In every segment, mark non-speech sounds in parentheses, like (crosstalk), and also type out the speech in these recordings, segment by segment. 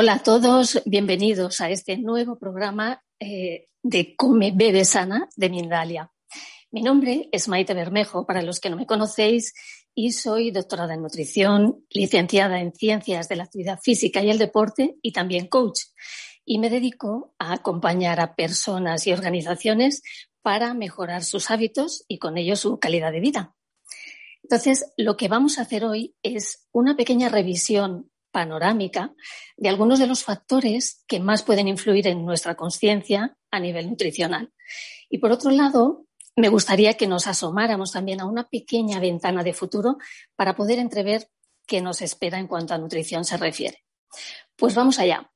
Hola a todos, bienvenidos a este nuevo programa eh, de Come, Bebe Sana de Mindalia. Mi nombre es Maite Bermejo, para los que no me conocéis, y soy doctora en nutrición, licenciada en ciencias de la actividad física y el deporte y también coach. Y me dedico a acompañar a personas y organizaciones para mejorar sus hábitos y con ello su calidad de vida. Entonces, lo que vamos a hacer hoy es una pequeña revisión panorámica de algunos de los factores que más pueden influir en nuestra conciencia a nivel nutricional. Y por otro lado, me gustaría que nos asomáramos también a una pequeña ventana de futuro para poder entrever qué nos espera en cuanto a nutrición se refiere. Pues vamos allá.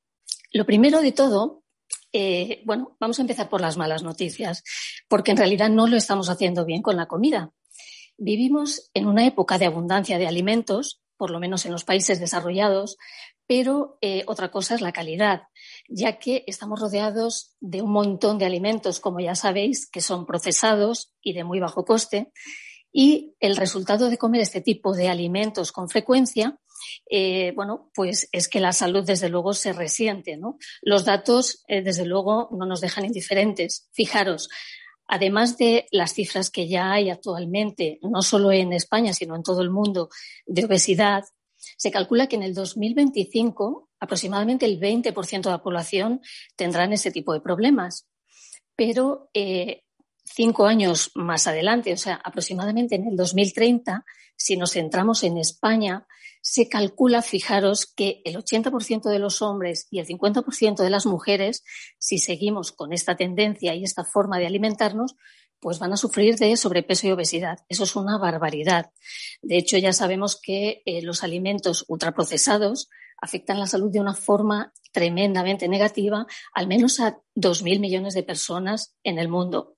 Lo primero de todo, eh, bueno, vamos a empezar por las malas noticias, porque en realidad no lo estamos haciendo bien con la comida. Vivimos en una época de abundancia de alimentos por lo menos en los países desarrollados, pero eh, otra cosa es la calidad, ya que estamos rodeados de un montón de alimentos, como ya sabéis, que son procesados y de muy bajo coste. Y el resultado de comer este tipo de alimentos con frecuencia, eh, bueno, pues es que la salud desde luego se resiente, ¿no? Los datos, eh, desde luego, no nos dejan indiferentes. Fijaros, además de las cifras que ya hay actualmente, no solo en España, sino en todo el mundo, de obesidad, se calcula que en el 2025 aproximadamente el 20% de la población tendrán ese tipo de problemas. Pero eh, cinco años más adelante, o sea, aproximadamente en el 2030, si nos centramos en España, se calcula, fijaros, que el 80% de los hombres y el 50% de las mujeres, si seguimos con esta tendencia y esta forma de alimentarnos, pues van a sufrir de sobrepeso y obesidad. Eso es una barbaridad. De hecho, ya sabemos que eh, los alimentos ultraprocesados afectan la salud de una forma tremendamente negativa, al menos a 2.000 millones de personas en el mundo.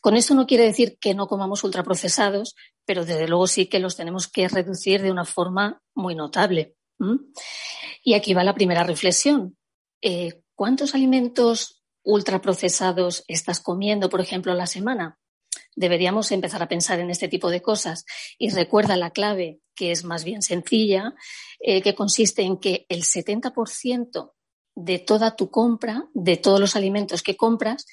Con esto no quiere decir que no comamos ultraprocesados, pero desde luego sí que los tenemos que reducir de una forma muy notable. Y aquí va la primera reflexión. Eh, ¿Cuántos alimentos ultraprocesados estás comiendo, por ejemplo, a la semana? Deberíamos empezar a pensar en este tipo de cosas. Y recuerda la clave, que es más bien sencilla, eh, que consiste en que el 70% de toda tu compra, de todos los alimentos que compras,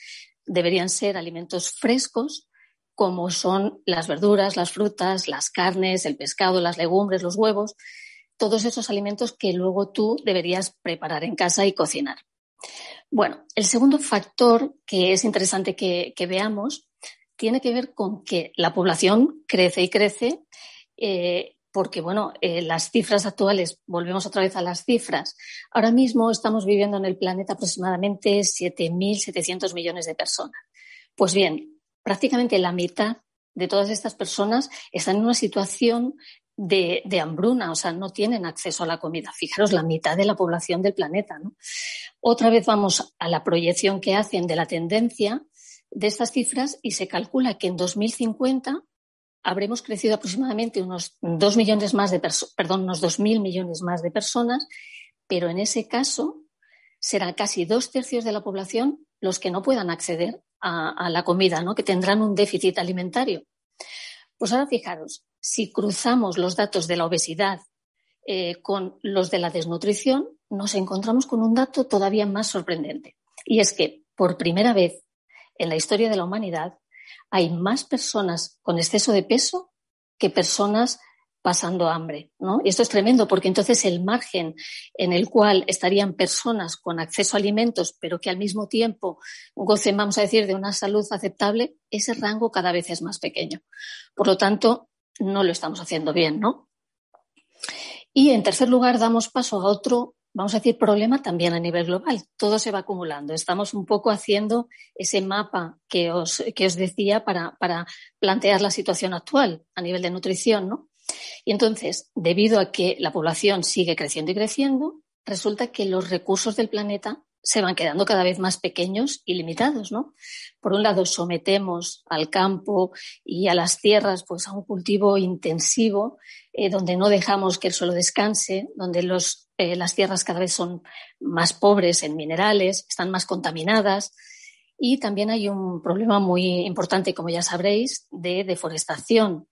deberían ser alimentos frescos, como son las verduras, las frutas, las carnes, el pescado, las legumbres, los huevos, todos esos alimentos que luego tú deberías preparar en casa y cocinar. Bueno, el segundo factor que es interesante que, veamos tiene que ver con que la población crece y crece eh, porque, bueno, eh, las cifras actuales, volvemos otra vez a las cifras, ahora mismo estamos viviendo en el planeta aproximadamente 7.700 millones de personas. Pues bien, prácticamente la mitad de todas estas personas están en una situación de, hambruna, o sea, no tienen acceso a la comida. Fijaros, la mitad de la población del planeta. Otra vez vamos a la proyección que hacen de la tendencia de estas cifras y se calcula que en 2050 habremos crecido aproximadamente unos dos millones más de perdón, unos millones más de personas, pero en ese caso serán casi dos tercios de la población los que no puedan acceder a, la comida, ¿no? que tendrán un déficit alimentario. Pues ahora fijaros, si cruzamos los datos de la obesidad eh, con los de la desnutrición, nos encontramos con un dato todavía más sorprendente. Y es que, por primera vez en la historia de la humanidad, hay más personas con exceso de peso que personas pasando hambre, ¿no? Y esto es tremendo porque entonces el margen en el cual estarían personas con acceso a alimentos, pero que al mismo tiempo gocen, vamos a decir, de una salud aceptable, ese rango cada vez es más pequeño. Por lo tanto, no lo estamos haciendo bien, ¿no? Y en tercer lugar, damos paso a otro vamos a decir, problema también a nivel global. Todo se va acumulando. Estamos un poco haciendo ese mapa que os, que os decía para, para plantear la situación actual a nivel de nutrición, ¿no? Y entonces, debido a que la población sigue creciendo y creciendo, resulta que los recursos del planeta se van quedando cada vez más pequeños y limitados, ¿no? Por un lado, sometemos al campo y a las tierras pues, a un cultivo intensivo, eh, donde no dejamos que el suelo descanse, donde eh, las tierras cada vez son más pobres en minerales, están más contaminadas. Y también hay un problema muy importante, como ya sabréis, de deforestación.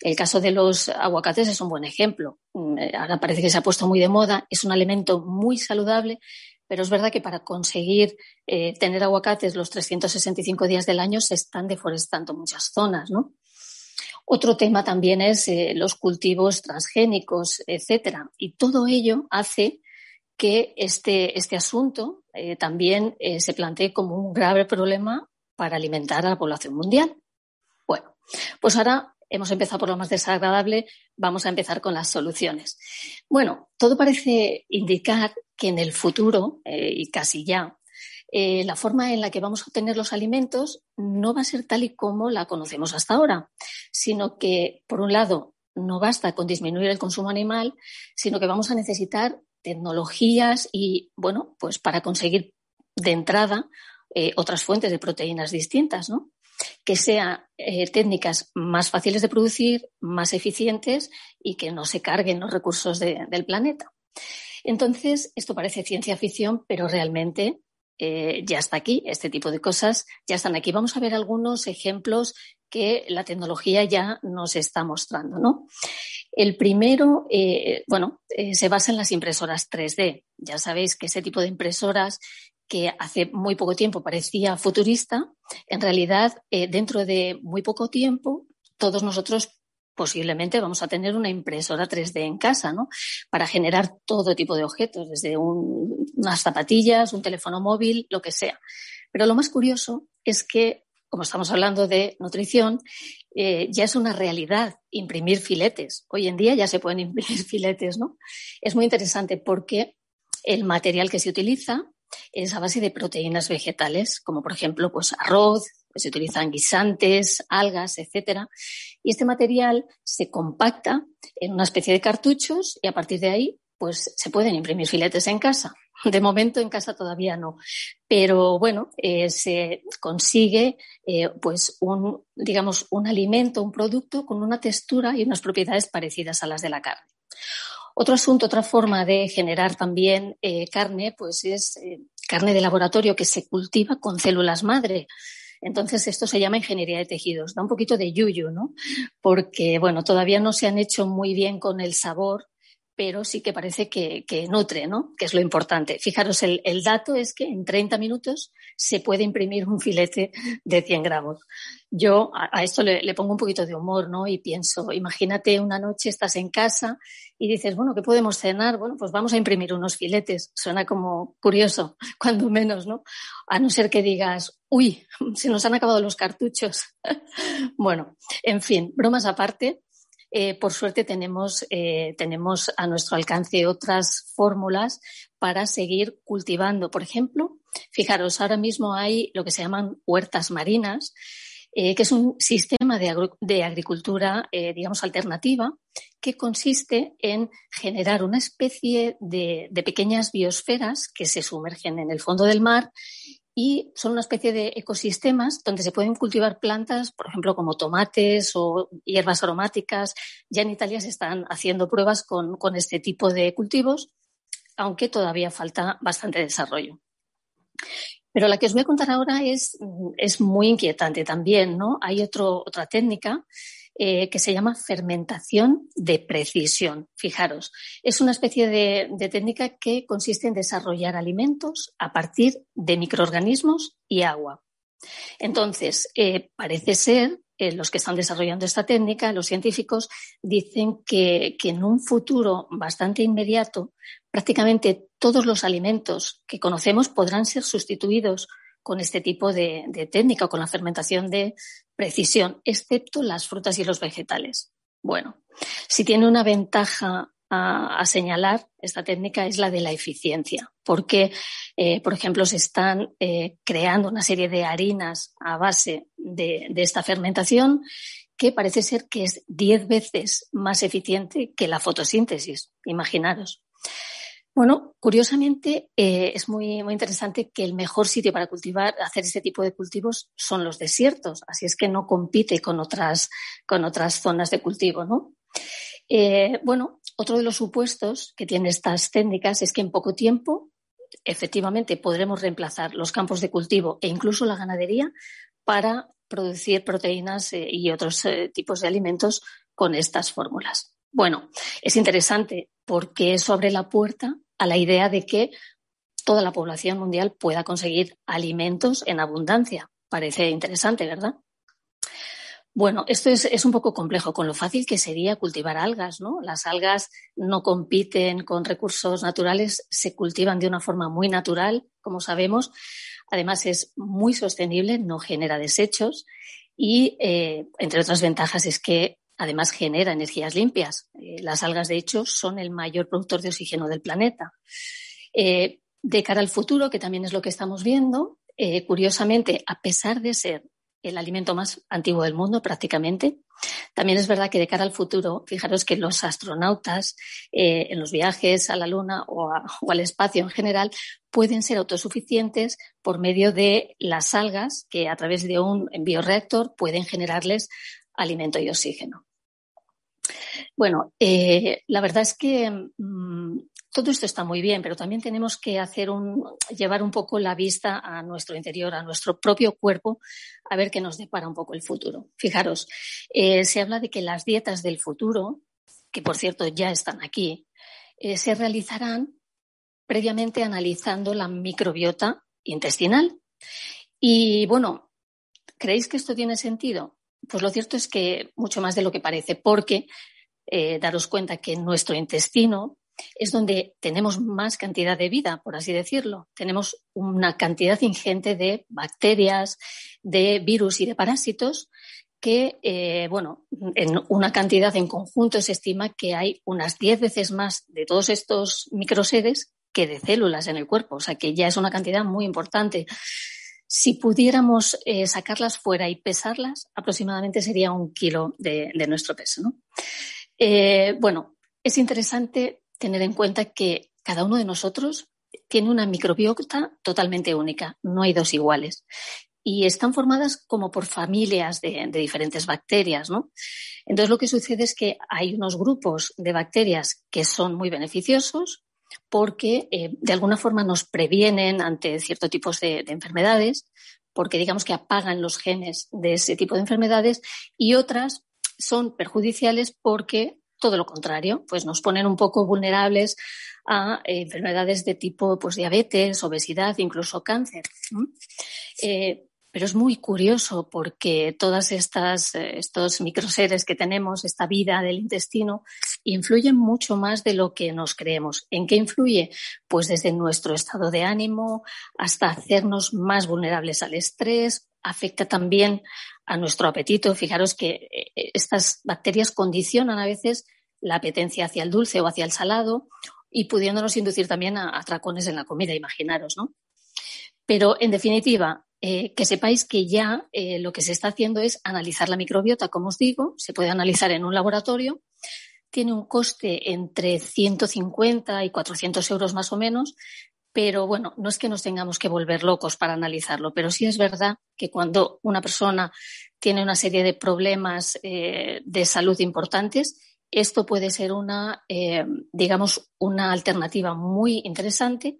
El caso de los aguacates es un buen ejemplo. Mm, ahora parece que se ha puesto muy de moda. Es un alimento muy saludable, pero es verdad que para conseguir eh, tener aguacates los 365 días del año se están deforestando muchas zonas. ¿no? Otro tema también es eh, los cultivos transgénicos, etcétera. Y todo ello hace que este, este asunto eh, también se plantee como un grave problema para alimentar a la población mundial. Bueno, pues ahora hemos empezado por lo más desagradable, vamos a empezar con las soluciones. Bueno, todo parece indicar que en el futuro, y casi ya, la forma en la que vamos a obtener los alimentos no va a ser tal y como la conocemos hasta ahora, sino que, por un lado, no basta con disminuir el consumo animal, sino que vamos a necesitar tecnologías y, bueno, pues para conseguir de entrada eh, otras fuentes de proteínas distintas, ¿no? Que sean eh, técnicas más fáciles de producir, más eficientes y que no se carguen los recursos del planeta. Entonces, esto parece ciencia ficción, pero realmente eh, ya está aquí, este tipo de cosas ya están aquí. Vamos a ver algunos ejemplos que la tecnología ya nos está mostrando, ¿no? El primero, eh, bueno, eh, se basa en las impresoras 3D. Ya sabéis que ese tipo de impresoras que hace muy poco tiempo parecía futurista, en realidad, dentro de muy poco tiempo, todos nosotros posiblemente vamos a tener una impresora 3D en casa, ¿no? Para generar todo tipo de objetos, desde unas zapatillas, un teléfono móvil, lo que sea. Pero lo más curioso es que, como estamos hablando de nutrición, eh, ya es una realidad imprimir filetes. Hoy en día ya se pueden (laughs) imprimir filetes, ¿no? Es muy interesante porque el material que se utiliza es a base de proteínas vegetales, como por ejemplo, pues arroz, se utilizan guisantes, algas, etcétera. Y este material se compacta en una especie de cartuchos y a partir de ahí, pues se pueden imprimir filetes en casa. De momento en casa todavía no, pero bueno, eh, se consigue eh, pues un, digamos, un alimento, un producto con una textura y unas propiedades parecidas a las de la carne. Otro asunto, otra forma de generar también eh, carne, pues es carne de laboratorio que se cultiva con células madre. Entonces, esto se llama ingeniería de tejidos. Da un poquito de yuyu, ¿no? Porque, bueno, todavía no se han hecho muy bien con el sabor pero sí que parece que, nutre, ¿no? Que es lo importante. Fijaros, el, dato es que en 30 minutos se puede imprimir un filete de 100 gramos. Yo a, esto le, pongo un poquito de humor, ¿no? Y pienso, imagínate una noche estás en casa y dices, bueno, ¿qué podemos cenar? Bueno, pues vamos a imprimir unos filetes. Suena como curioso, (laughs) cuando menos, ¿no? A no ser que digas, uy, (laughs) se nos han acabado los cartuchos. (laughs) bueno, en fin, bromas aparte. Eh, por suerte tenemos, eh, tenemos a nuestro alcance otras fórmulas para seguir cultivando. Por ejemplo, fijaros, ahora mismo hay lo que se llaman huertas marinas, eh, que es un sistema de, agricultura, digamos, alternativa, que consiste en generar una especie de, pequeñas biosferas que se sumergen en el fondo del mar y son una especie de ecosistemas donde se pueden cultivar plantas, por ejemplo, como tomates o hierbas aromáticas. Ya en Italia se están haciendo pruebas con, este tipo de cultivos, aunque todavía falta bastante desarrollo. Pero la que os voy a contar ahora es, es muy inquietante también, ¿no? Hay otro, otra técnica eh, que se llama fermentación de precisión. Fijaros, es una especie de, técnica que consiste en desarrollar alimentos a partir de microorganismos y agua. Entonces, eh, parece ser, eh, los que están desarrollando esta técnica, los científicos, dicen que, en un futuro bastante inmediato, prácticamente todos los alimentos que conocemos podrán ser sustituidos con este tipo de, técnica con la fermentación de, precisión, excepto las frutas y los vegetales. Bueno, si tiene una ventaja a, señalar esta técnica es la de la eficiencia, porque, eh, por ejemplo, se están eh, creando una serie de harinas a base de, esta fermentación que parece ser que es diez veces más eficiente que la fotosíntesis. Imaginaros. Bueno, curiosamente eh, es muy, muy interesante que el mejor sitio para cultivar, hacer este tipo de cultivos son los desiertos, así es que no compite con otras, con otras zonas de cultivo, ¿no? Eh, bueno, otro de los supuestos que tienen estas técnicas es que en poco tiempo efectivamente podremos reemplazar los campos de cultivo e incluso la ganadería para producir proteínas eh, y otros tipos de alimentos con estas fórmulas. Bueno, es interesante porque eso abre la puerta a la idea de que toda la población mundial pueda conseguir alimentos en abundancia. Parece interesante, ¿verdad? Bueno, esto es, un poco complejo con lo fácil que sería cultivar algas, ¿no? Las algas no compiten con recursos naturales, se cultivan de una forma muy natural, como sabemos. Además, es muy sostenible, no genera desechos y, eh, entre otras ventajas, es que además genera energías limpias. Eh, las algas, de hecho, son el mayor productor de oxígeno del planeta. Eh, de cara al futuro, que también es lo que estamos viendo, curiosamente, a pesar de ser el alimento más antiguo del mundo prácticamente. También es verdad que de cara al futuro, fijaros que los astronautas eh, en los viajes a la Luna o, al espacio en general pueden ser autosuficientes por medio de las algas que a través de un bioreactor pueden generarles alimento y oxígeno. Bueno, eh, la verdad es que mm, todo esto está muy bien, pero también tenemos que hacer un, llevar un poco la vista a nuestro interior, a nuestro propio cuerpo, a ver qué nos depara un poco el futuro. Fijaros, eh, se habla de que las dietas del futuro, que por cierto ya están aquí, eh, se realizarán previamente analizando la microbiota intestinal. Y bueno, ¿creéis que esto tiene sentido? Pues lo cierto es que mucho más de lo que parece, porque eh, daros cuenta que nuestro intestino es donde tenemos más cantidad de vida, por así decirlo. Tenemos una cantidad ingente de bacterias, de virus y de parásitos que, eh, bueno, en una cantidad en conjunto se estima que hay unas 10 veces más de todos estos microseres que de células en el cuerpo, o sea que ya es una cantidad muy importante. Si pudiéramos eh, sacarlas fuera y pesarlas, aproximadamente sería un kilo de, nuestro peso. Eh, bueno, es interesante tener en cuenta que cada uno de nosotros tiene una microbiota totalmente única, no hay dos iguales. Y están formadas como por familias de, diferentes bacterias, ¿no? Entonces lo que sucede es que hay unos grupos de bacterias que son muy beneficiosos porque eh, de alguna forma nos previenen ante ciertos tipos de, de enfermedades, porque digamos que apagan los genes de ese tipo de enfermedades y otras son perjudiciales porque todo lo contrario, pues nos ponen un poco vulnerables a eh, enfermedades de tipo pues, diabetes, obesidad, incluso cáncer. Eh, pero es muy curioso porque todas estas eh, estos microseres que tenemos, esta vida del intestino, influyen mucho más de lo que nos creemos. ¿En qué influye? Pues desde nuestro estado de ánimo hasta hacernos más vulnerables al estrés, afecta también a nuestro apetito. Fijaros que eh, estas bacterias condicionan a veces la apetencia hacia el dulce o hacia el salado y pudiéndonos inducir también a atracones en la comida, imaginaros, ¿no? Pero, en definitiva, eh, que sepáis que ya eh, lo que se está haciendo es analizar la microbiota, como os digo, se puede analizar en un laboratorio, tiene un coste entre 150 y 400 euros más o menos, pero bueno, no es que nos tengamos que volver locos para analizarlo, pero sí es verdad que cuando una persona tiene una serie de problemas eh, de salud importantes, esto puede ser una, eh, digamos, una alternativa muy interesante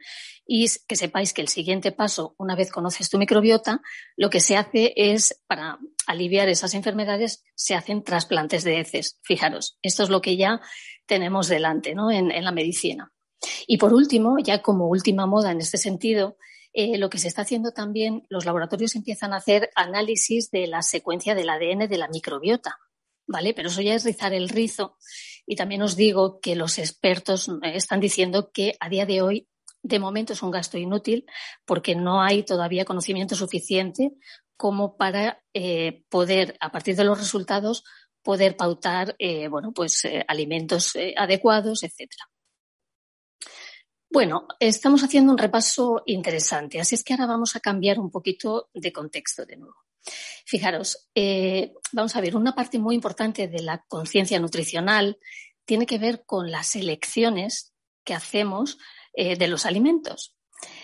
y que sepáis que el siguiente paso, una vez conoces tu microbiota, lo que se hace es, para aliviar esas enfermedades, se hacen trasplantes de heces. Fijaros, esto es lo que ya tenemos delante ¿no? en la medicina. Y por último, ya como última moda en este sentido, eh, lo que se está haciendo también, los laboratorios empiezan a hacer análisis de la secuencia del ADN de la microbiota, ¿vale? Pero eso ya es rizar el rizo. Y también os digo que los expertos están diciendo que a día de hoy, de momento, es un gasto inútil porque no hay todavía conocimiento suficiente como para eh, poder, a partir de los resultados, poder pautar, eh, bueno, pues alimentos adecuados, etcétera. Bueno, estamos haciendo un repaso interesante, así es que ahora vamos a cambiar un poquito de contexto de nuevo. Fijaros, eh, vamos a ver, una parte muy importante de la conciencia nutricional tiene que ver con las elecciones que hacemos eh, de los alimentos.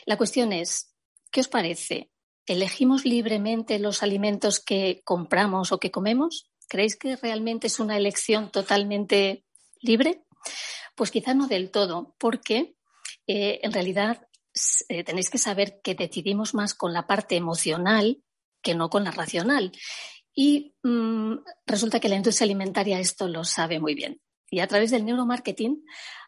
La cuestión es, ¿qué os parece? ¿Elegimos libremente los alimentos que compramos o que comemos? ¿Creéis que realmente es una elección totalmente libre? Pues quizá no del todo, porque eh, en realidad tenéis que saber que decidimos más con la parte emocional que no con la racional. Y mm, resulta que la industria alimentaria esto lo sabe muy bien. Y a través del neuromarketing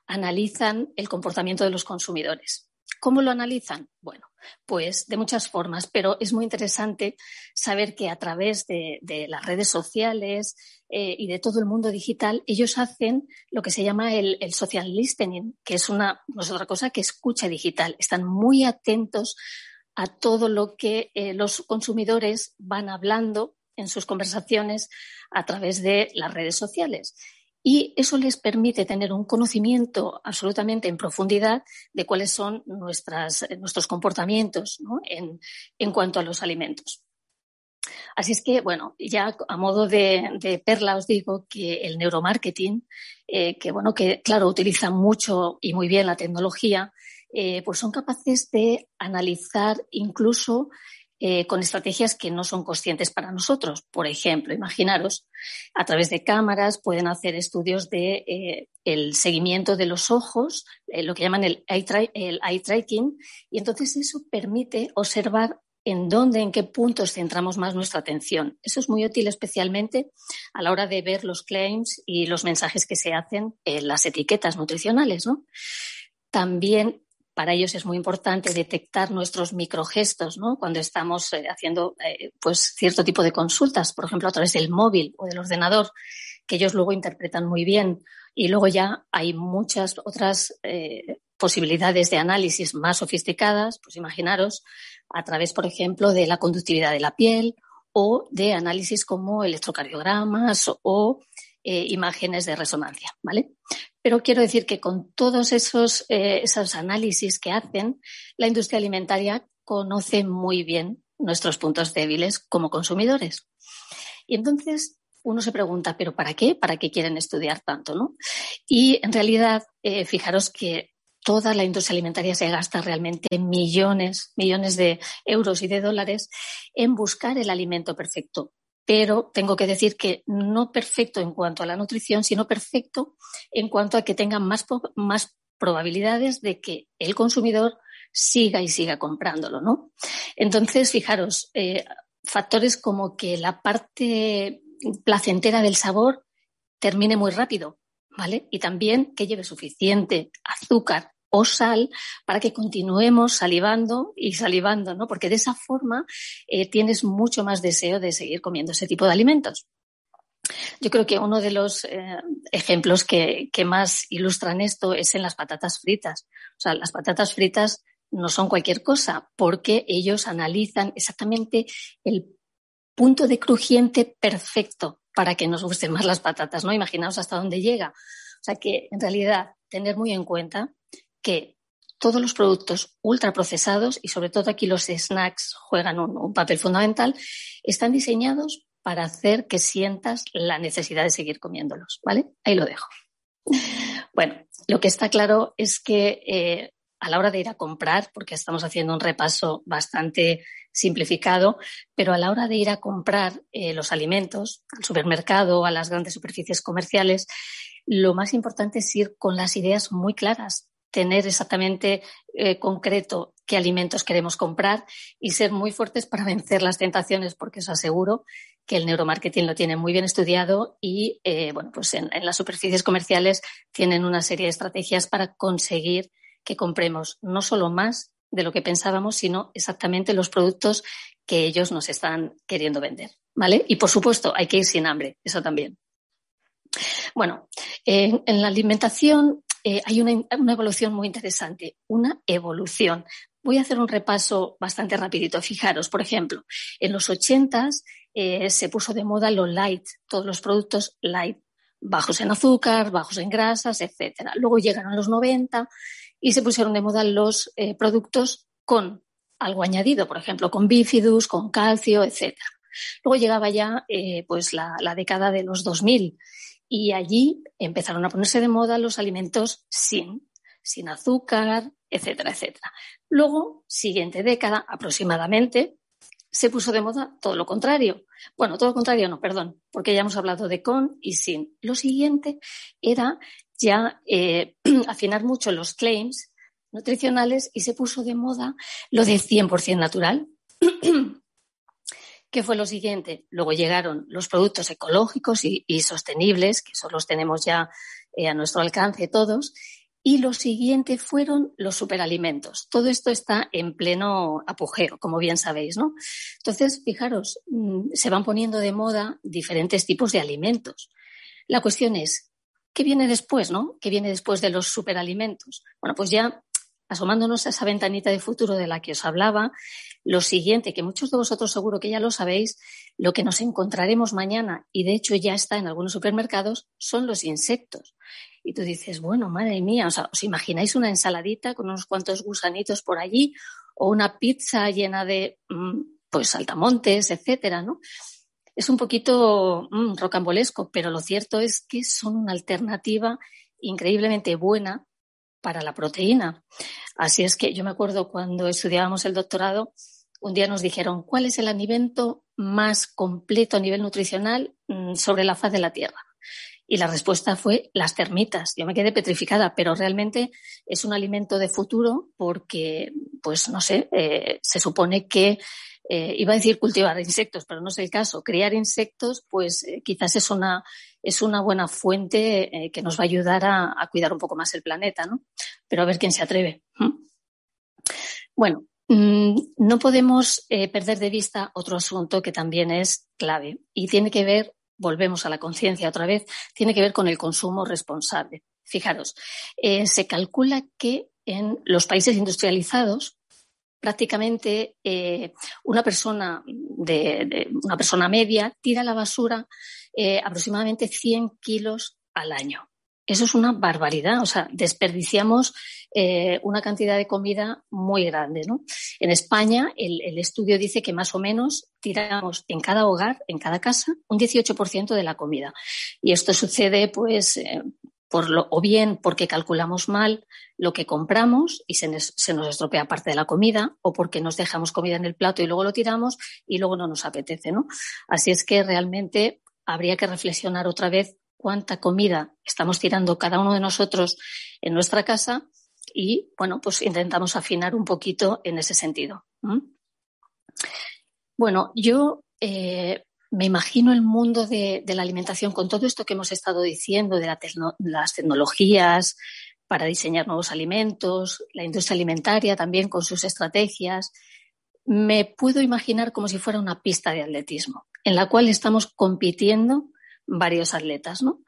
analizan el comportamiento de los consumidores. ¿Cómo lo analizan? Bueno, pues de muchas formas, pero es muy interesante saber que a través de, las redes sociales eh, y de todo el mundo digital, ellos hacen lo que se llama el, social listening, que es, una, no es otra cosa que escucha digital. Están muy atentos a todo lo que eh, los consumidores van hablando en sus conversaciones a través de las redes sociales y eso les permite tener un conocimiento absolutamente en profundidad de cuáles son nuestras, nuestros comportamientos en, cuanto a los alimentos. Así es que, bueno, ya a modo de, perla os digo que el neuromarketing, eh, que bueno, que claro, utiliza mucho y muy bien la tecnología, eh, pues son capaces de analizar incluso eh, con estrategias que no son conscientes para nosotros. Por ejemplo, imaginaros, a través de cámaras pueden hacer estudios de eh, el seguimiento de los ojos, lo que llaman el eye, tracking, y entonces eso permite observar en dónde, en qué puntos centramos más nuestra atención. Eso es muy útil especialmente a la hora de ver los claims y los mensajes que se hacen en las etiquetas nutricionales. ¿no? También para ellos es muy importante detectar nuestros microgestos, ¿no? Cuando estamos eh, haciendo eh, pues cierto tipo de consultas, por ejemplo, a través del móvil o del ordenador, que ellos luego interpretan muy bien. Y luego ya hay muchas otras eh, posibilidades de análisis más sofisticadas, pues imaginaros, a través, por ejemplo, de la conductividad de la piel o de análisis como electrocardiogramas o imágenes de resonancia, ¿vale? Pero quiero decir que con todos esos, eh, esos análisis que hacen, la industria alimentaria conoce muy bien nuestros puntos débiles como consumidores. Y entonces uno se pregunta, ¿pero para qué? ¿Para qué quieren estudiar tanto? ¿no? Y en realidad, eh, fijaros que toda la industria alimentaria se gasta realmente millones, millones de euros y de dólares en buscar el alimento perfecto pero tengo que decir que no perfecto en cuanto a la nutrición, sino perfecto en cuanto a que tenga más, más probabilidades de que el consumidor siga y siga comprándolo, ¿no? Entonces, fijaros, eh, factores como que la parte placentera del sabor termine muy rápido, ¿vale? Y también que lleve suficiente azúcar o sal para que continuemos salivando y salivando, ¿no? Porque de esa forma eh, tienes mucho más deseo de seguir comiendo ese tipo de alimentos. Yo creo que uno de los eh, ejemplos que, que, más ilustran esto es en las patatas fritas. O sea, las patatas fritas no son cualquier cosa porque ellos analizan exactamente el punto de crujiente perfecto para que nos gusten más las patatas, ¿no? Imaginaos hasta dónde llega. O sea que, en realidad, tener muy en cuenta que todos los productos ultraprocesados y sobre todo aquí los snacks juegan un, papel fundamental, están diseñados para hacer que sientas la necesidad de seguir comiéndolos, ¿vale? Ahí lo dejo. (laughs) Bueno, lo que está claro es que eh, a la hora de ir a comprar, porque estamos haciendo un repaso bastante simplificado, pero a la hora de ir a comprar eh, los alimentos al supermercado, a las grandes superficies comerciales, lo más importante es ir con las ideas muy claras tener exactamente eh, concreto qué alimentos queremos comprar y ser muy fuertes para (laughs) vencer las tentaciones, porque os aseguro que el neuromarketing lo tiene muy bien estudiado y, eh, bueno, pues en, las superficies comerciales tienen una serie de estrategias para conseguir que compremos no solo más de lo que pensábamos, sino exactamente los productos que ellos nos están queriendo vender, ¿vale? Y por supuesto, hay que ir sin hambre, eso también. Bueno, en la alimentación eh, hay una, evolución muy interesante, una evolución. Voy a hacer un repaso bastante rapidito. Fijaros, por ejemplo, en los 80 eh, se puso de moda lo light, todos los productos light, bajos en azúcar, bajos en grasas, etcétera. Luego llegaron los 90 y se pusieron de moda los eh, productos con algo añadido, por ejemplo, con bifidus, con calcio, etcétera. Luego llegaba ya pues la, la, década de los 2000 y allí empezaron a ponerse de moda los alimentos sin, sin azúcar, etcétera, etcétera. Luego, siguiente década aproximadamente, se puso de moda todo lo contrario. Bueno, todo lo contrario no, perdón, porque ya hemos hablado de con y sin. Lo siguiente era ya eh, (clears throat) afinar mucho los claims nutricionales y se puso de moda lo de 100% natural. (clears throat) ¿Qué fue lo siguiente? Luego llegaron los productos ecológicos y, sostenibles, que eso los tenemos ya eh, a nuestro alcance todos. Y lo siguiente fueron los superalimentos. Todo esto está en pleno apogeo, como bien sabéis, ¿no? Entonces, fijaros, mm, se van poniendo de moda diferentes tipos de alimentos. La cuestión es, ¿qué viene después, no? ¿Qué viene después de los superalimentos? Bueno, pues ya asomándonos a esa ventanita de futuro de la que os hablaba, lo siguiente, que muchos de vosotros seguro que ya lo sabéis, lo que nos encontraremos mañana, y de hecho ya está en algunos supermercados, son los insectos. Y tú dices, bueno, madre mía, ¿os imagináis una ensaladita con unos cuantos gusanitos por allí o una pizza llena de, mm, pues, saltamontes, etcétera, ¿no? Es un poquito mm, rocambolesco, pero lo cierto es que son una alternativa increíblemente buena para la proteína. Así es que yo me acuerdo cuando estudiábamos el doctorado, un día nos dijeron cuál es el alimento más completo a nivel nutricional mm, sobre la faz de la Tierra. Y la respuesta fue las termitas. Yo me quedé petrificada, pero realmente es un alimento de futuro porque, pues no sé, eh, se supone que eh, iba a decir cultivar insectos, pero no es el caso. Criar insectos, pues eh, quizás es una, es una buena fuente eh, que nos va a ayudar a, cuidar un poco más el planeta, ¿no? Pero a ver quién se atreve. Bueno, mm, no podemos perder de vista otro asunto que también es clave y tiene que ver, volvemos a la conciencia otra vez, tiene que ver con el consumo responsable. Fijaros, se calcula que en los países industrializados prácticamente eh, una persona de, una persona media tira a la basura eh, aproximadamente 100 kilos al año. Eso es una barbaridad, o sea, desperdiciamos eh, una cantidad de comida muy grande. ¿no? En España, el, el, estudio dice que más o menos tiramos en cada hogar, en cada casa, un 18% de la comida. Y esto sucede, pues, o bien porque calculamos mal lo que compramos y se nos, estropea parte de la comida, o porque nos dejamos comida en el plato y luego lo tiramos y luego no nos apetece, ¿no? Así es que realmente habría que reflexionar otra vez cuánta comida estamos tirando cada uno de nosotros en nuestra casa y, bueno, pues intentamos afinar un poquito en ese sentido. Bueno, yo eh, me imagino el mundo de, la alimentación con todo esto que hemos estado diciendo, de las tecnologías para diseñar nuevos alimentos, la industria alimentaria también con sus estrategias. Me puedo imaginar como si fuera una pista de atletismo, en la cual estamos compitiendo varios atletas, ¿no?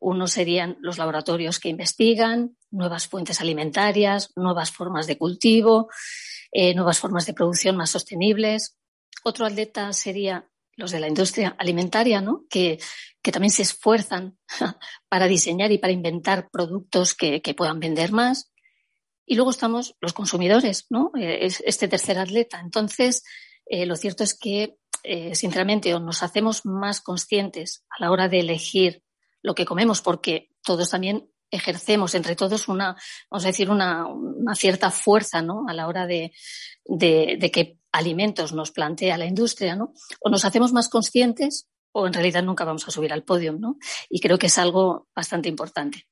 Unos serían los laboratorios que investigan, nuevas fuentes alimentarias, nuevas formas de cultivo, eh, nuevas formas de producción más sostenibles. Otro atleta sería los de la industria alimentaria, ¿no? que, también se esfuerzan (laughs) para diseñar y para inventar productos que, puedan vender más. Y luego estamos los consumidores, ¿no? Eh, este tercer atleta. Entonces, eh, lo cierto es que, eh, sinceramente, nos hacemos más conscientes a la hora de elegir lo que comemos, porque todos también ejercemos entre todos una, vamos a decir, una, cierta fuerza, ¿no? A la hora de, de que alimentos nos plantea la industria, ¿no? O nos hacemos más conscientes o en realidad nunca vamos a subir al podio, ¿no? Y creo que es algo bastante importante.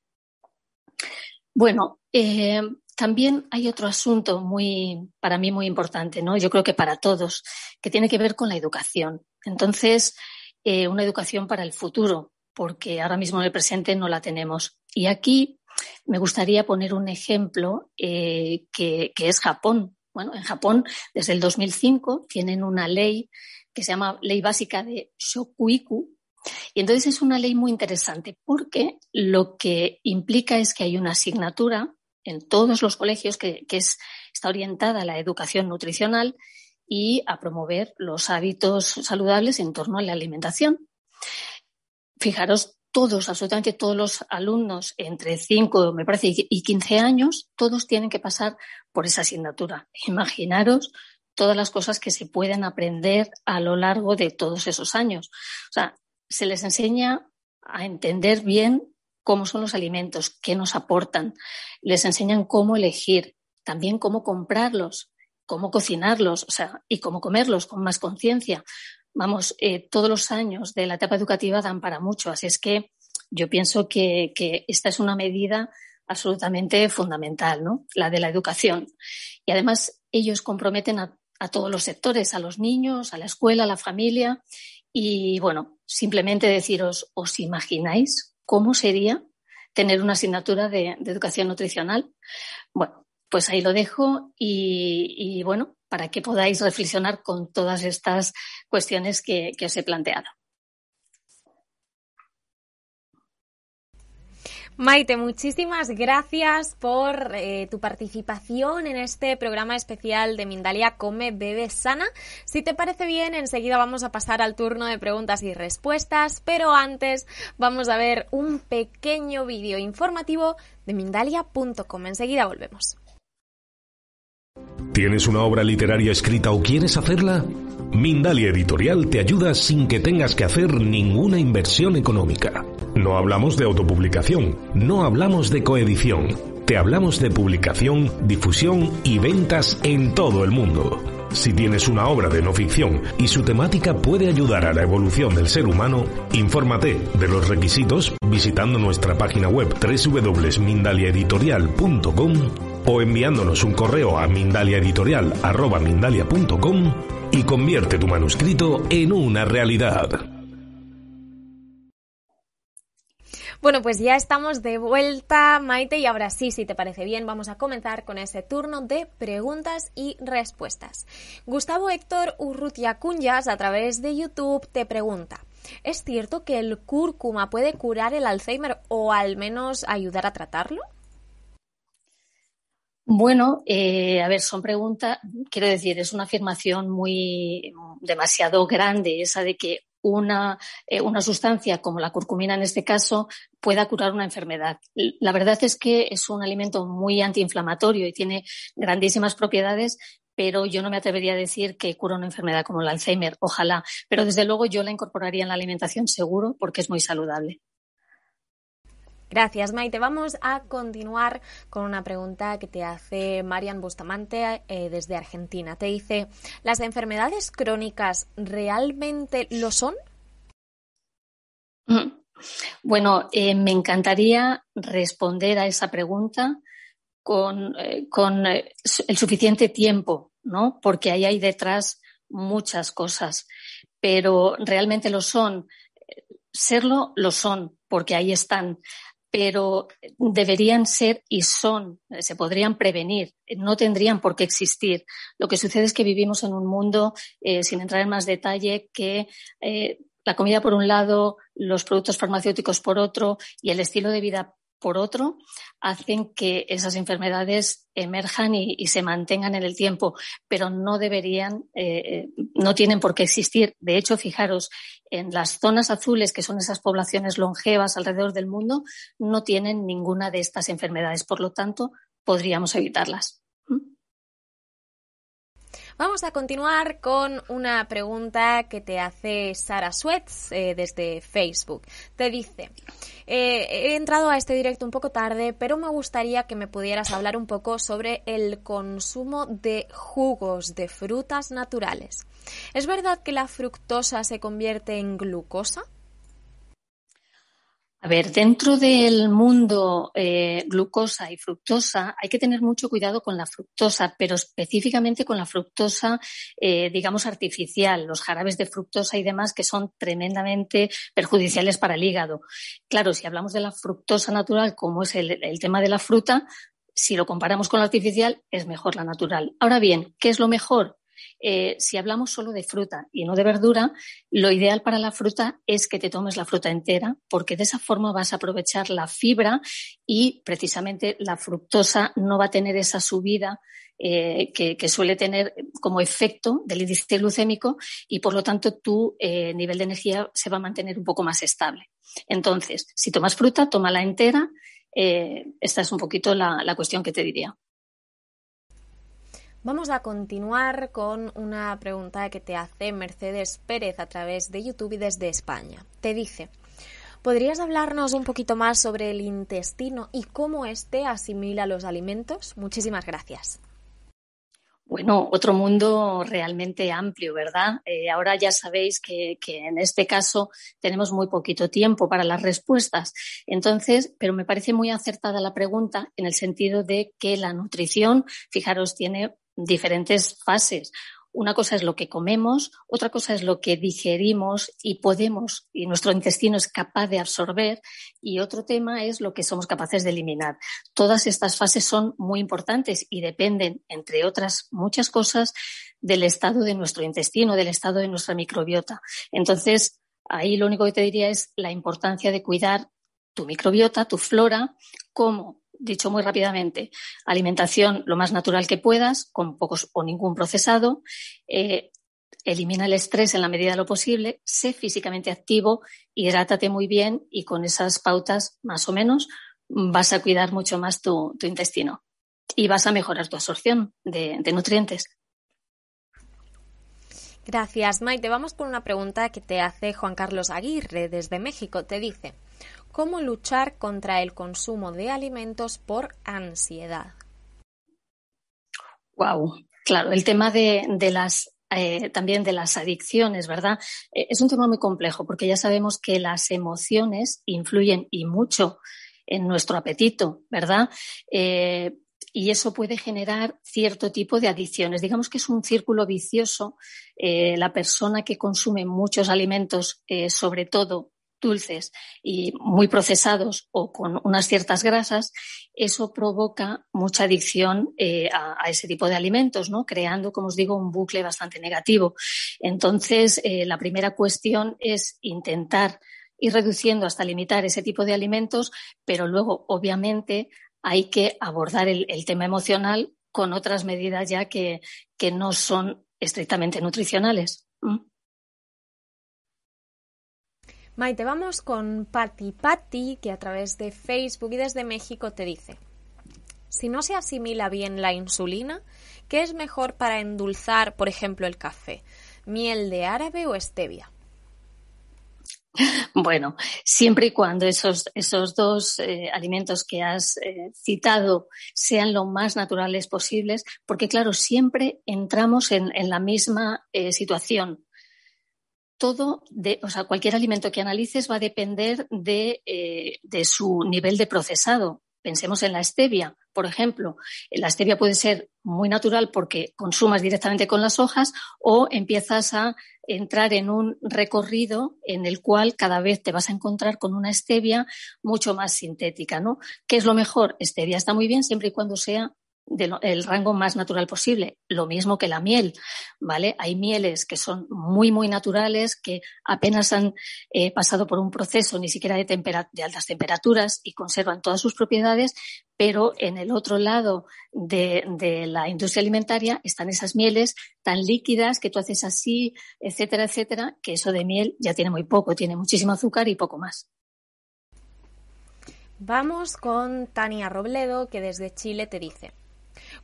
Bueno, eh, también hay otro asunto muy, para mí muy importante, ¿no? Yo creo que para todos, que tiene que ver con la educación. Entonces, eh, una educación para el futuro, porque ahora mismo en el presente no la tenemos. Y aquí me gustaría poner un ejemplo eh, que, que es Japón. Bueno, en Japón, desde el 2005, tienen una ley que se llama Ley Básica de Shokuiku. Y entonces es una ley muy interesante porque lo que implica es que hay una asignatura en todos los colegios que, es, está orientada a la educación nutricional y a promover los hábitos saludables en torno a la alimentación. Fijaros, todos, absolutamente todos los alumnos entre 5, me parece, y 15 años, todos tienen que pasar por esa asignatura. (laughs) Imaginaros todas las cosas que se pueden aprender a lo largo de todos esos años. O sea, se les enseña a entender bien cómo son los alimentos, qué nos aportan, les enseñan cómo elegir, también cómo comprarlos, cómo cocinarlos, o sea, y cómo comerlos con más conciencia vamos, eh, todos los años de la etapa educativa dan para mucho. Así es que yo pienso que, esta es una medida absolutamente fundamental, ¿no? La de la educación. Y además ellos comprometen a, todos los sectores, a los niños, a la escuela, a la familia. Y bueno, simplemente deciros, ¿os imagináis cómo sería tener una asignatura de, educación nutricional? Bueno, pues ahí lo dejo y, bueno, para que podáis reflexionar con todas estas cuestiones que os he planteado. Maite, muchísimas gracias por eh, tu participación en este programa especial de Mindalia Come, Bebe Sana. Si te parece bien, enseguida vamos a pasar al turno de preguntas y respuestas, pero antes vamos a ver un pequeño vídeo informativo de Mindalia.com. Enseguida volvemos. ¿Tienes una obra literaria escrita o quieres hacerla? Mindalia Editorial te ayuda sin que tengas que hacer ninguna inversión económica. No hablamos de autopublicación, no hablamos de coedición, te hablamos de publicación, difusión y ventas en todo el mundo. Si tienes una obra de no ficción y su temática puede ayudar a la evolución del ser humano, infórmate de los requisitos visitando nuestra página web www.mindaliaeditorial.com o enviándonos un correo a mindaliaeditorial.com y convierte tu manuscrito en una realidad. Bueno, pues ya estamos de vuelta, Maite, y ahora sí, si te parece bien, vamos a comenzar con ese turno de preguntas y respuestas. Gustavo Héctor Urrutia Cunyas, a través de YouTube, te pregunta. ¿Es cierto que el cúrcuma puede curar el Alzheimer o al menos ayudar a tratarlo? Bueno, eh, a ver, son preguntas, quiero decir, es una afirmación muy demasiado grande esa de que una, eh, una, sustancia como la curcumina en este caso pueda curar una enfermedad. La verdad es que es un alimento muy antiinflamatorio y tiene grandísimas propiedades, pero yo no me atrevería a decir que cura una enfermedad como el Alzheimer, ojalá, pero desde luego yo la incorporaría en la alimentación seguro porque es muy saludable. Gracias, Maite. Vamos a continuar con una pregunta que te hace Marian Bustamante eh, desde Argentina. Te dice, ¿las enfermedades crónicas realmente lo son? Mm. Bueno, eh, me encantaría responder a esa pregunta con, eh, con el suficiente tiempo, ¿no? Porque ahí hay detrás muchas cosas, pero realmente lo son. Serlo, lo son, porque ahí están pero deberían ser y son, se podrían prevenir, no tendrían por qué existir. Lo que sucede es que vivimos en un mundo, eh, sin entrar en más detalle, que eh, la comida por un lado, los productos farmacéuticos por otro y el estilo de vida por otro, hacen que esas enfermedades emerjan y, se mantengan en el tiempo, pero no deberían, eh, no tienen por qué existir. De hecho, fijaros, en las zonas azules, que son esas poblaciones longevas alrededor del mundo, no tienen ninguna de estas enfermedades. Por lo tanto, podríamos evitarlas. Vamos a continuar con una pregunta que te hace Sara Sweats eh, desde Facebook. Te dice, eh, he entrado a este directo un poco tarde, pero me gustaría que me pudieras hablar un poco sobre el consumo de jugos de frutas naturales. ¿Es verdad que la fructosa se convierte en glucosa? A ver, dentro del mundo eh, glucosa y fructosa hay que tener mucho cuidado con la fructosa, pero específicamente con la fructosa, eh, digamos, artificial, los jarabes de fructosa y demás que son tremendamente perjudiciales para el hígado. Claro, si hablamos de la fructosa natural, como es el, el tema de la fruta, si lo comparamos con la artificial, es mejor la natural. Ahora bien, ¿qué es lo mejor? Eh, si hablamos solo de fruta y no de verdura, lo ideal para la fruta es que te tomes la fruta entera, porque de esa forma vas a aprovechar la fibra y precisamente la fructosa no va a tener esa subida eh, que, suele tener como efecto del índice glucémico y por lo tanto tu eh, nivel de energía se va a mantener un poco más estable. Entonces, si tomas fruta, tómala entera. esta es un poquito la cuestión que te diría. Vamos a continuar con una pregunta que te hace Mercedes Pérez a través de YouTube y desde España. Te dice, ¿podrías hablarnos un poquito más sobre el intestino y cómo éste asimila los alimentos? Muchísimas gracias. Bueno, otro mundo realmente amplio, ¿verdad? Eh, ahora ya sabéis que, en este caso tenemos muy poquito tiempo para las respuestas. Entonces, pero me parece muy acertada la pregunta en el sentido de que la nutrición, fijaros, tiene diferentes fases. Una cosa es lo que comemos, otra cosa es lo que digerimos y podemos, y nuestro intestino es capaz de absorber, y otro tema es lo que somos capaces de eliminar. Todas estas fases son muy importantes y dependen, entre otras muchas cosas, del estado de nuestro intestino, del estado de nuestra microbiota. Entonces, ahí lo único que te diría es la importancia de cuidar tu microbiota, tu flora, como dicho muy rápidamente, alimentación lo más natural que puedas, con pocos o ningún procesado. Eh, elimina el estrés en la medida de lo posible, sé físicamente activo, hidrátate muy bien y con esas pautas, más o menos, vas a cuidar mucho más tu, intestino y vas a mejorar tu absorción de, nutrientes. Gracias, Maite. Vamos con una pregunta que te hace Juan Carlos Aguirre desde México. Te dice, cómo luchar contra el consumo de alimentos por ansiedad. Wow, claro, el tema de, las eh, también de las adicciones, ¿verdad? Eh, es un tema muy complejo porque ya sabemos que las emociones influyen y mucho en nuestro apetito, ¿verdad? Eh, y eso puede generar cierto tipo de adicciones. Digamos que es un círculo vicioso. la persona que consume muchos alimentos, sobre todo dulces y muy procesados o con unas ciertas grasas, eso provoca mucha adicción eh, a, ese tipo de alimentos, ¿no? Creando, como os digo, un bucle bastante negativo. Entonces, eh, la primera cuestión es intentar ir reduciendo hasta limitar ese tipo de alimentos, pero luego, obviamente, hay que abordar el, tema emocional con otras medidas ya que, que no son estrictamente nutricionales. Maite, vamos con Patti. Patti, que a través de Facebook y desde México te dice, si no se asimila bien la insulina, ¿qué es mejor para endulzar, por ejemplo, el café? ¿Miel de árabe o stevia? (laughs) Bueno, siempre y cuando esos, esos dos eh, alimentos que has eh, citado sean lo más naturales posibles, porque claro, siempre entramos en, la misma eh, situación todo, de, o sea, cualquier alimento que analices va a depender eh, de, su nivel de procesado. Pensemos en la stevia, por ejemplo. La stevia puede ser muy natural porque consumas directamente con las hojas o empiezas a entrar en un recorrido en el cual cada vez te vas a encontrar con una stevia mucho más sintética, ¿no? ¿Qué es lo mejor? Stevia está muy bien siempre y cuando sea del rango más natural posible. Lo mismo que la miel, ¿vale? Hay mieles que son muy, muy naturales, que apenas han eh, pasado por un proceso ni siquiera de, de altas temperaturas y conservan todas sus propiedades, pero en el otro lado de, de, la industria alimentaria están esas mieles tan líquidas que tú haces así, etcétera, etcétera, que eso de miel ya tiene muy poco, tiene muchísimo azúcar y poco más. Vamos con Tania Robledo, que desde Chile te dice,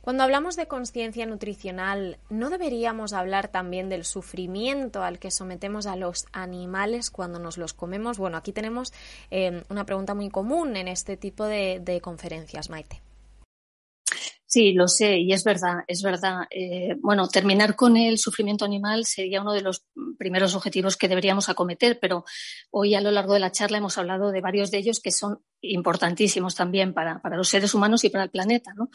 cuando hablamos de conciencia nutricional, ¿no deberíamos hablar también del sufrimiento al que sometemos a los animales cuando nos los comemos? Bueno, aquí tenemos eh, una pregunta muy común en este tipo de, de conferencias, Maite. Sí, lo sé, y es verdad, es verdad. Eh, bueno, terminar con el sufrimiento animal sería uno de los primeros objetivos que deberíamos acometer, pero hoy a lo largo de la charla hemos hablado de varios de ellos que son importantísimos también para, los seres humanos y para el planeta. ¿no?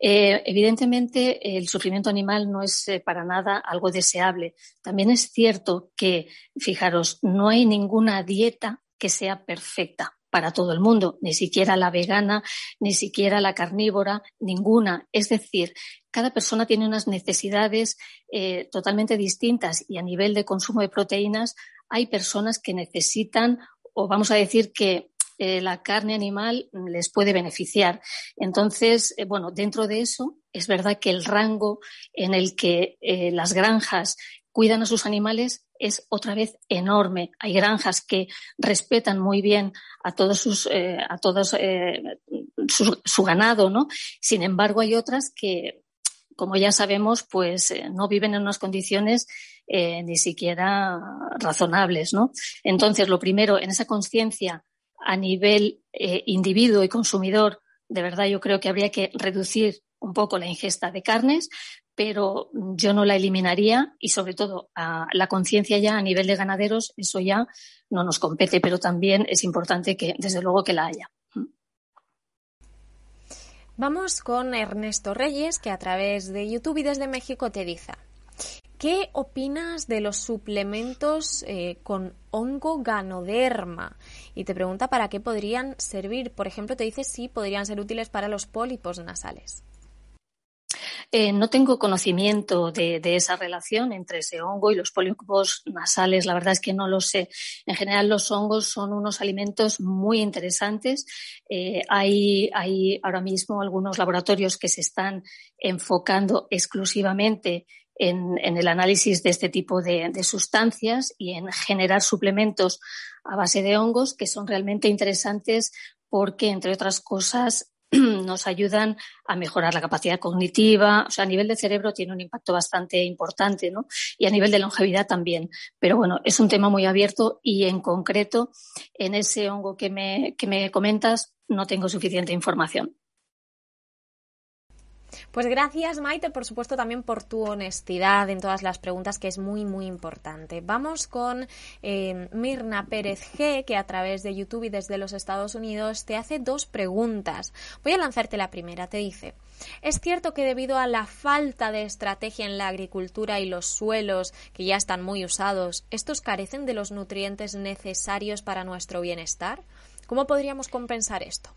Eh, evidentemente, el sufrimiento animal no es eh, para nada algo deseable. También es cierto que, fijaros, no hay ninguna dieta que sea perfecta para todo el mundo, ni siquiera la vegana, ni siquiera la carnívora, ninguna. Es decir, cada persona tiene unas necesidades eh, totalmente distintas y a nivel de consumo de proteínas hay personas que necesitan o vamos a decir que eh, la carne animal les puede beneficiar. Entonces, eh, bueno, dentro de eso es verdad que el rango en el que las granjas cuidan a sus animales es otra vez enorme. Hay granjas que respetan muy bien a todos sus, eh, a todos eh, su, ganado, ¿no? Sin embargo, hay otras que, como ya sabemos, pues eh, no viven en unas condiciones ni siquiera razonables, ¿no? Entonces, lo primero, en esa conciencia a nivel individuo y consumidor, de verdad yo creo que habría que reducir un poco la ingesta de carnes, pero yo no la eliminaría y sobre todo la conciencia ya a nivel de ganaderos, eso ya no nos compete, pero también es importante que desde luego que la haya. Vamos con Ernesto Reyes, que a través de YouTube y desde México te dice, ¿qué opinas de los suplementos eh, con hongo ganoderma? Y te pregunta para qué podrían servir. Por ejemplo, te dice si podrían ser útiles para los pólipos nasales. Eh, no tengo conocimiento de, esa relación entre ese hongo y los pólipos nasales. La verdad es que no lo sé. En general, los hongos son unos alimentos muy interesantes. Eh, hay, ahora mismo algunos laboratorios que se están enfocando exclusivamente en, el análisis de este tipo de, sustancias y en generar suplementos a base de hongos que son realmente interesantes porque, entre otras cosas, (clears throat) nos ayudan a mejorar la capacidad cognitiva, o sea, a nivel de cerebro tiene un impacto bastante importante, ¿no? Y a nivel de longevidad también. Pero bueno, es un tema muy abierto y en concreto, en ese hongo que me, que me comentas, no tengo suficiente información. Pues gracias, Maite, por supuesto también por tu honestidad en todas las preguntas, que es muy, muy importante. Vamos con eh, Mirna Pérez G, que a través de YouTube y desde los Estados Unidos te hace dos preguntas. Voy a lanzarte la primera. Te dice, ¿es cierto que debido a la falta de estrategia en la agricultura y los suelos, que ya están muy usados, estos carecen de los nutrientes necesarios para nuestro bienestar? ¿Cómo podríamos compensar esto?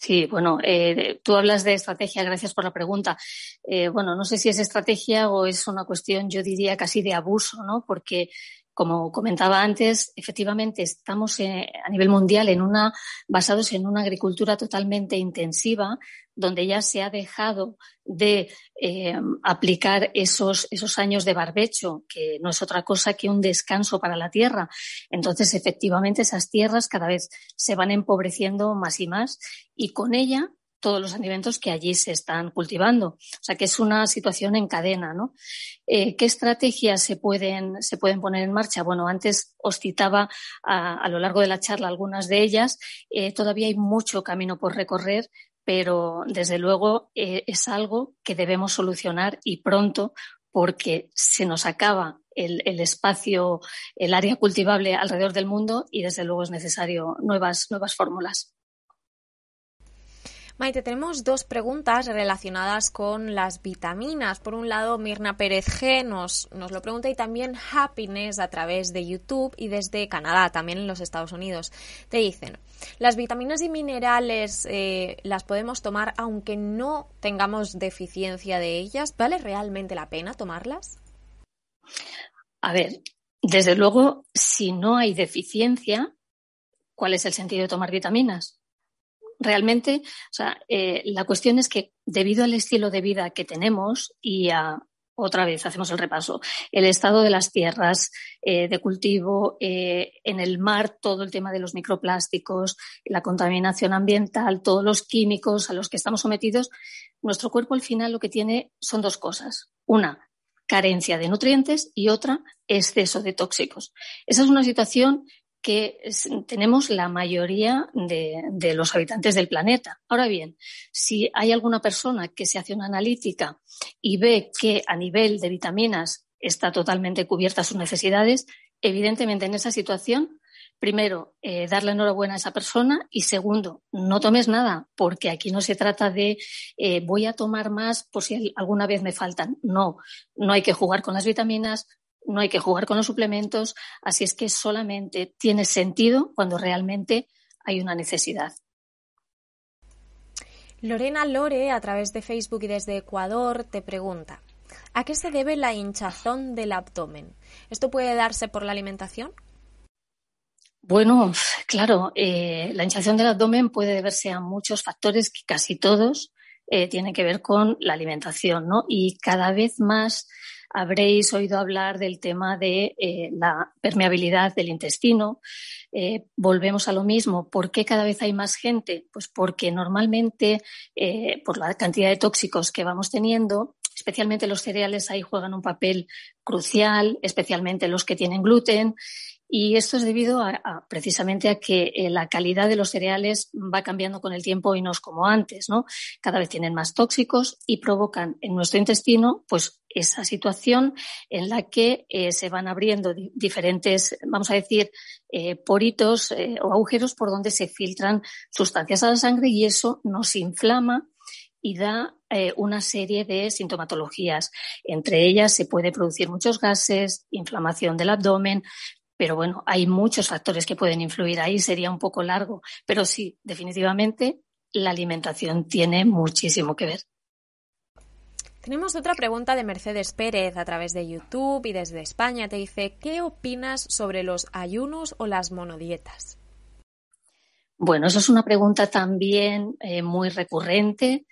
Sí, bueno, eh, tú hablas de estrategia, gracias por la pregunta. Eh, bueno, no sé si es estrategia o es una cuestión, yo diría, casi de abuso, ¿no? Porque como comentaba antes, efectivamente estamos eh, a nivel mundial en una, basados en una agricultura totalmente intensiva, donde ya se ha dejado de eh, aplicar esos, esos años de barbecho, que no es otra cosa que un descanso para la tierra. Entonces, efectivamente, esas tierras cada vez se van empobreciendo más y más y con ella todos los alimentos que allí se están cultivando. O sea que es una situación en cadena, ¿no? Eh, ¿Qué estrategias se pueden, se pueden poner en marcha? Bueno, antes os citaba a, lo largo de la charla algunas de ellas. Eh, todavía hay mucho camino por recorrer, pero desde luego eh, es algo que debemos solucionar y pronto porque se nos acaba el, el, espacio, el área cultivable alrededor del mundo y desde luego es necesario nuevas, nuevas fórmulas. Maite, tenemos dos preguntas relacionadas con las vitaminas. Por un lado, Mirna Pérez G nos, nos lo pregunta y también Happiness a través de YouTube y desde Canadá, también en los Estados Unidos. Te dicen, las vitaminas y minerales eh, las podemos tomar aunque no tengamos deficiencia de ellas. ¿Vale realmente la pena tomarlas? A ver, desde luego, si no hay deficiencia, ¿cuál es el sentido de tomar vitaminas? Realmente, o sea, eh, la cuestión es que debido al estilo de vida que tenemos y a, otra vez hacemos el repaso, el estado de las tierras eh, de cultivo, eh, en el mar todo el tema de los microplásticos, la contaminación ambiental, todos los químicos a los que estamos sometidos, nuestro cuerpo al final lo que tiene son dos cosas. Una, carencia de nutrientes y otra, exceso de tóxicos. Esa es una situación que tenemos la mayoría de, los habitantes del planeta. Ahora bien, si hay alguna persona que se hace una analítica y ve que a nivel de vitaminas está totalmente cubierta sus necesidades, evidentemente en esa situación, primero, eh, darle enhorabuena a esa persona y segundo, no tomes nada, porque aquí no se trata de eh, voy a tomar más por si alguna vez me faltan. No, no hay que jugar con las vitaminas, no hay que jugar con los suplementos, así es que solamente tiene sentido cuando realmente hay una necesidad. Lorena Lore, a través de Facebook y desde Ecuador, te pregunta, ¿a qué se debe la hinchazón del abdomen? ¿Esto puede darse por la alimentación? Bueno, claro, eh, la hinchazón del abdomen puede deberse a muchos factores que casi todos eh, tienen que ver con la alimentación, ¿no? Y cada vez más habréis oído hablar del tema de eh, la permeabilidad del intestino. Eh, volvemos a lo mismo. ¿Por qué cada vez hay más gente? Pues porque normalmente, eh, por la cantidad de tóxicos que vamos teniendo, especialmente los cereales ahí juegan un papel crucial, especialmente los que tienen gluten. Y esto es debido a, precisamente a que eh, la calidad de los cereales va cambiando con el tiempo y no es como antes, ¿no? Cada vez tienen más tóxicos y provocan en nuestro intestino, pues, esa situación en la que eh, se van abriendo diferentes, vamos a decir, eh, poritos o agujeros por donde se filtran sustancias a la sangre y eso nos inflama y da una serie de sintomatologías. Entre ellas se puede producir muchos gases, inflamación del abdomen, pero bueno, hay muchos factores que pueden influir ahí, sería un poco largo, pero sí, definitivamente la alimentación tiene muchísimo que ver. Tenemos otra pregunta de Mercedes Pérez a través de YouTube y desde España. Te dice, ¿qué opinas sobre los ayunos o las monodietas? Bueno, eso es una pregunta también eh, muy recurrente.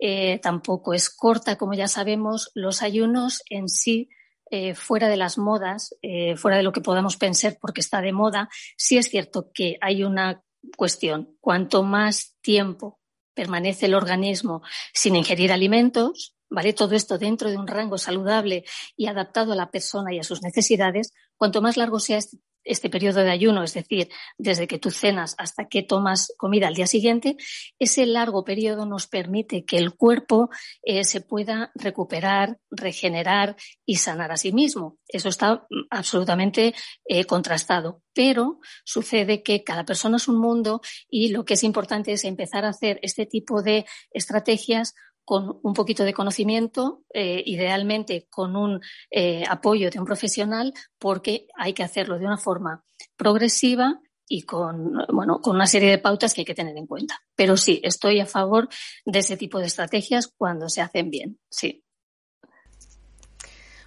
Eh, tampoco es corta, como ya sabemos. Los ayunos en sí eh, fuera de las modas, eh, fuera de lo que podamos pensar porque está de moda, sí es cierto que hay una cuestión. Cuanto más tiempo permanece el organismo sin ingerir alimentos, ¿vale? Todo esto dentro de un rango saludable y adaptado a la persona y a sus necesidades, cuanto más largo sea este este periodo de ayuno, es decir, desde que tú cenas hasta que tomas comida al día siguiente, ese largo periodo nos permite que el cuerpo eh, se pueda recuperar, regenerar y sanar a sí mismo. Eso está mm, absolutamente eh, contrastado. Pero sucede que cada persona es un mundo y lo que es importante es empezar a hacer este tipo de estrategias con un poquito de conocimiento, eh, idealmente con un eh, apoyo de un profesional, porque hay que hacerlo de una forma progresiva y con, bueno, con una serie de pautas que hay que tener en cuenta. Pero sí, estoy a favor de ese tipo de estrategias cuando se hacen bien, sí.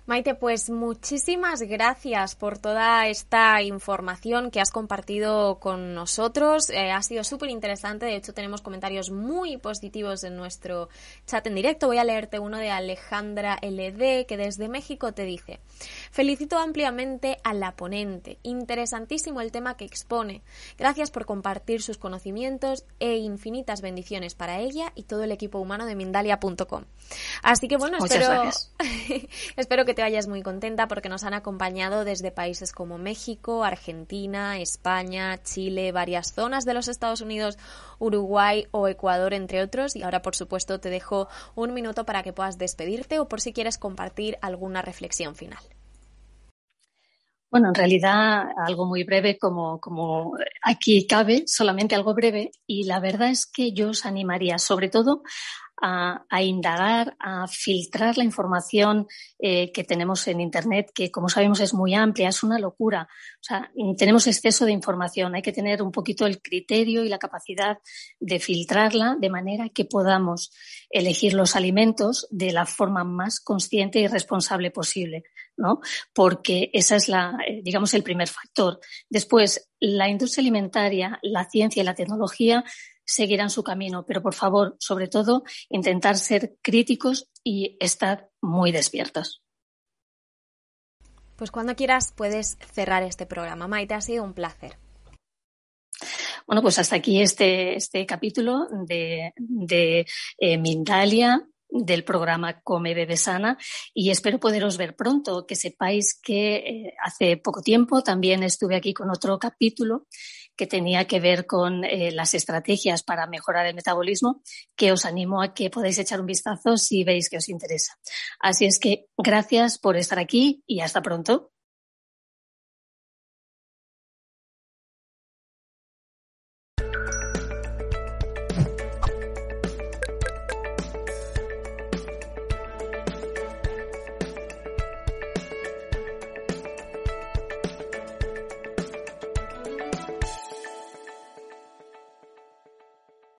Maite, pues muchísimas gracias por toda esta información que has compartido con nosotros. Eh, ha sido súper interesante. De hecho, tenemos comentarios muy positivos en nuestro chat en directo. Voy a leerte uno de Alejandra LD, que desde México te dice: Felicito ampliamente a la ponente. Interesantísimo el tema que expone. Gracias por compartir sus conocimientos e infinitas bendiciones para ella y todo el equipo humano de Mindalia.com. Así que bueno, espero, (laughs) espero que te vayas muy contenta porque nos han acompañado desde países como México, Argentina, España, Chile, varias zonas de los Estados Unidos, Uruguay o Ecuador, entre otros. Y ahora, por supuesto, te dejo un minuto para que puedas despedirte o por si quieres compartir alguna reflexión final. Bueno, en realidad algo muy breve como, como aquí cabe, solamente algo breve. Y la verdad es que yo os animaría sobre todo a, indagar, a filtrar la información eh, que tenemos en Internet, que como sabemos es muy amplia, es una locura. O sea, tenemos exceso de información, hay que tener un poquito el criterio y la capacidad de filtrarla de manera que podamos elegir los alimentos de la forma más consciente y responsable posible, ¿no? Porque esa es la, eh, digamos, el primer factor. Después, la industria alimentaria, la ciencia y la tecnología seguirán su camino, pero por favor, sobre todo, intentar ser críticos y estar muy despiertos. Pues cuando quieras puedes cerrar este programa. Maite, ha sido un placer. Bueno, pues hasta aquí este, este capítulo de, de eh, Mindalia, del programa Come Bebe Sana y espero poderos ver pronto, que sepáis que eh, hace poco tiempo también estuve aquí con otro capítulo que tenía que ver con eh, las estrategias para mejorar el metabolismo, que os animo a que podáis echar un vistazo si veis que os interesa. Así es que gracias por estar aquí y hasta pronto.